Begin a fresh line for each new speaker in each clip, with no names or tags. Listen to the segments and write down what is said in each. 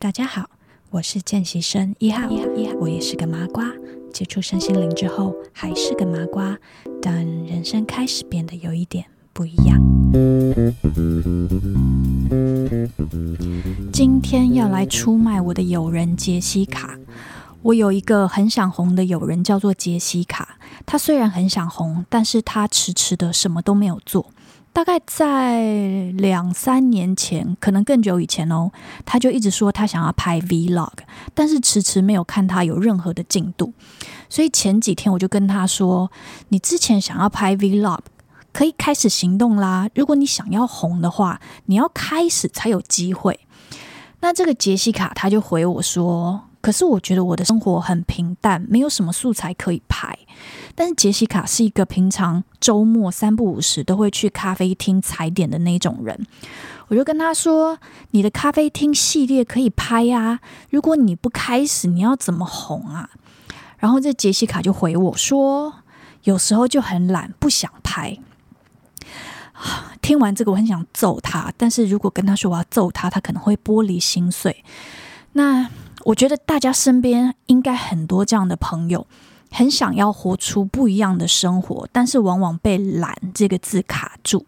大家好，我是见习生一号，一号，一号，我也是个麻瓜。接触身心灵之后，还是个麻瓜，但人生开始变得有一点不一样。今天要来出卖我的友人杰西卡。我有一个很想红的友人，叫做杰西卡。他虽然很想红，但是他迟迟的什么都没有做。大概在两三年前，可能更久以前哦，他就一直说他想要拍 Vlog，但是迟迟没有看他有任何的进度。所以前几天我就跟他说：“你之前想要拍 Vlog，可以开始行动啦。如果你想要红的话，你要开始才有机会。”那这个杰西卡他就回我说。可是我觉得我的生活很平淡，没有什么素材可以拍。但是杰西卡是一个平常周末三不五时都会去咖啡厅踩点的那种人。我就跟他说：“你的咖啡厅系列可以拍呀，如果你不开始，你要怎么红啊？”然后这杰西卡就回我说：“有时候就很懒，不想拍。”听完这个，我很想揍他，但是如果跟他说我要揍他，他可能会玻璃心碎。那。我觉得大家身边应该很多这样的朋友，很想要活出不一样的生活，但是往往被“懒”这个字卡住。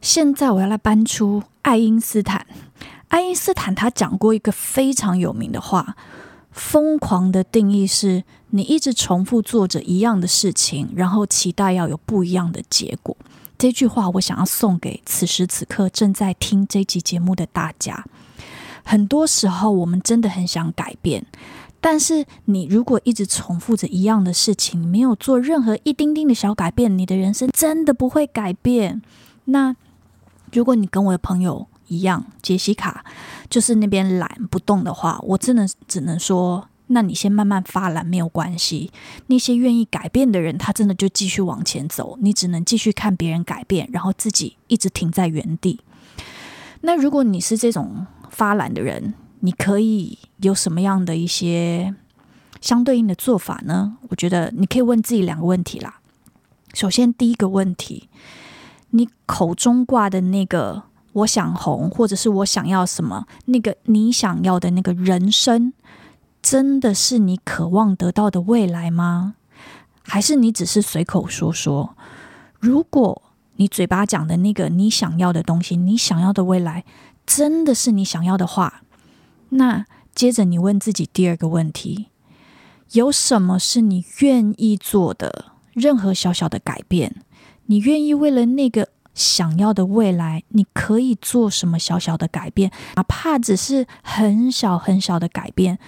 现在我要来搬出爱因斯坦。爱因斯坦他讲过一个非常有名的话：“疯狂的定义是你一直重复做着一样的事情，然后期待要有不一样的结果。”这句话我想要送给此时此刻正在听这集节目的大家。很多时候，我们真的很想改变，但是你如果一直重复着一样的事情，没有做任何一丁丁的小改变，你的人生真的不会改变。那如果你跟我的朋友一样，杰西卡就是那边懒不动的话，我真的只能说，那你先慢慢发懒没有关系。那些愿意改变的人，他真的就继续往前走，你只能继续看别人改变，然后自己一直停在原地。那如果你是这种，发懒的人，你可以有什么样的一些相对应的做法呢？我觉得你可以问自己两个问题啦。首先，第一个问题，你口中挂的那个“我想红”或者是我想要什么，那个你想要的那个人生，真的是你渴望得到的未来吗？还是你只是随口说说？如果你嘴巴讲的那个你想要的东西，你想要的未来，真的是你想要的话，那接着你问自己第二个问题：有什么是你愿意做的？任何小小的改变，你愿意为了那个想要的未来，你可以做什么小小的改变？哪怕只是很小很小的改变，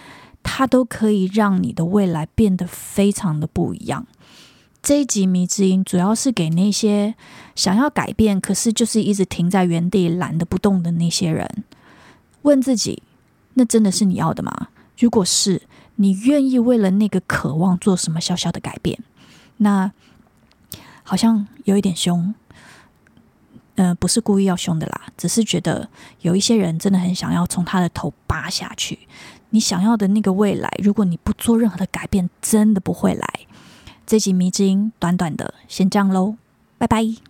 它都可以让你的未来变得非常的不一样。这一集迷之音主要是给那些想要改变，可是就是一直停在原地懒得不动的那些人。问自己：那真的是你要的吗？如果是，你愿意为了那个渴望做什么小小的改变？那好像有一点凶，呃，不是故意要凶的啦，只是觉得有一些人真的很想要从他的头拔下去。你想要的那个未来，如果你不做任何的改变，真的不会来。这集迷之音短短的，先这样喽，拜拜。